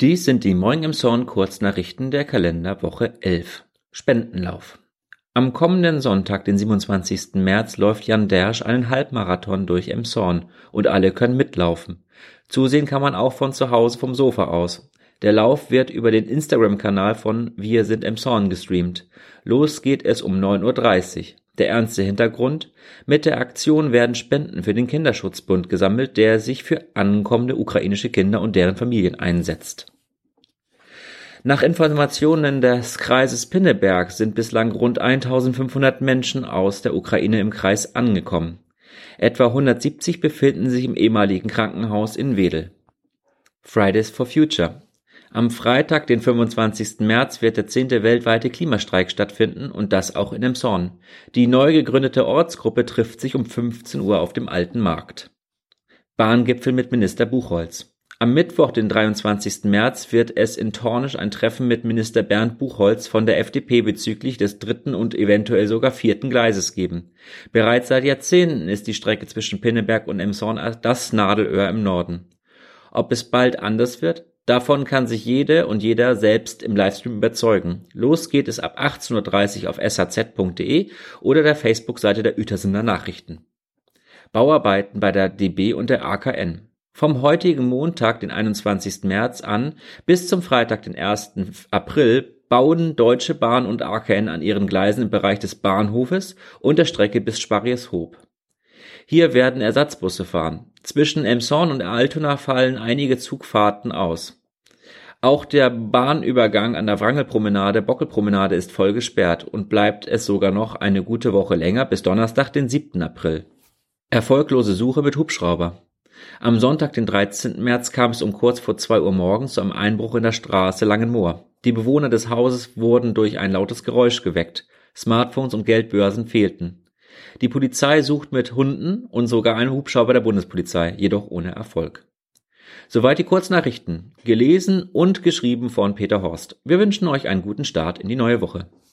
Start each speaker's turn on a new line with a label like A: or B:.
A: Dies sind die Moin Emshorn Kurznachrichten der Kalenderwoche 11. Spendenlauf. Am kommenden Sonntag, den 27. März, läuft Jan Dersch einen Halbmarathon durch Emshorn und alle können mitlaufen. Zusehen kann man auch von zu Hause vom Sofa aus. Der Lauf wird über den Instagram-Kanal von Wir sind Emshorn gestreamt. Los geht es um 9.30 Uhr. Der ernste Hintergrund? Mit der Aktion werden Spenden für den Kinderschutzbund gesammelt, der sich für ankommende ukrainische Kinder und deren Familien einsetzt. Nach Informationen des Kreises Pinneberg sind bislang rund 1500 Menschen aus der Ukraine im Kreis angekommen. Etwa 170 befinden sich im ehemaligen Krankenhaus in Wedel. Fridays for Future. Am Freitag, den 25. März, wird der zehnte weltweite Klimastreik stattfinden und das auch in Emshorn. Die neu gegründete Ortsgruppe trifft sich um 15 Uhr auf dem Alten Markt. Bahngipfel mit Minister Buchholz. Am Mittwoch, den 23. März, wird es in Tornisch ein Treffen mit Minister Bernd Buchholz von der FDP bezüglich des dritten und eventuell sogar vierten Gleises geben. Bereits seit Jahrzehnten ist die Strecke zwischen Pinneberg und Emshorn das Nadelöhr im Norden. Ob es bald anders wird? Davon kann sich jede und jeder selbst im Livestream überzeugen. Los geht es ab 18.30 Uhr auf shz.de oder der Facebook-Seite der Uetersener Nachrichten. Bauarbeiten bei der DB und der AKN. Vom heutigen Montag, den 21. März an bis zum Freitag, den 1. April bauen Deutsche Bahn und AKN an ihren Gleisen im Bereich des Bahnhofes und der Strecke bis Sparrieshoop. Hier werden Ersatzbusse fahren. Zwischen Emshorn und Altona fallen einige Zugfahrten aus. Auch der Bahnübergang an der Wrangelpromenade, Bockelpromenade ist voll gesperrt und bleibt es sogar noch eine gute Woche länger bis Donnerstag, den 7. April. Erfolglose Suche mit Hubschrauber. Am Sonntag, den 13. März, kam es um kurz vor zwei Uhr morgens zu einem Einbruch in der Straße Langenmoor. Die Bewohner des Hauses wurden durch ein lautes Geräusch geweckt. Smartphones und Geldbörsen fehlten. Die Polizei sucht mit Hunden und sogar einem Hubschrauber der Bundespolizei, jedoch ohne Erfolg. Soweit die Kurznachrichten, gelesen und geschrieben von Peter Horst. Wir wünschen euch einen guten Start in die neue Woche.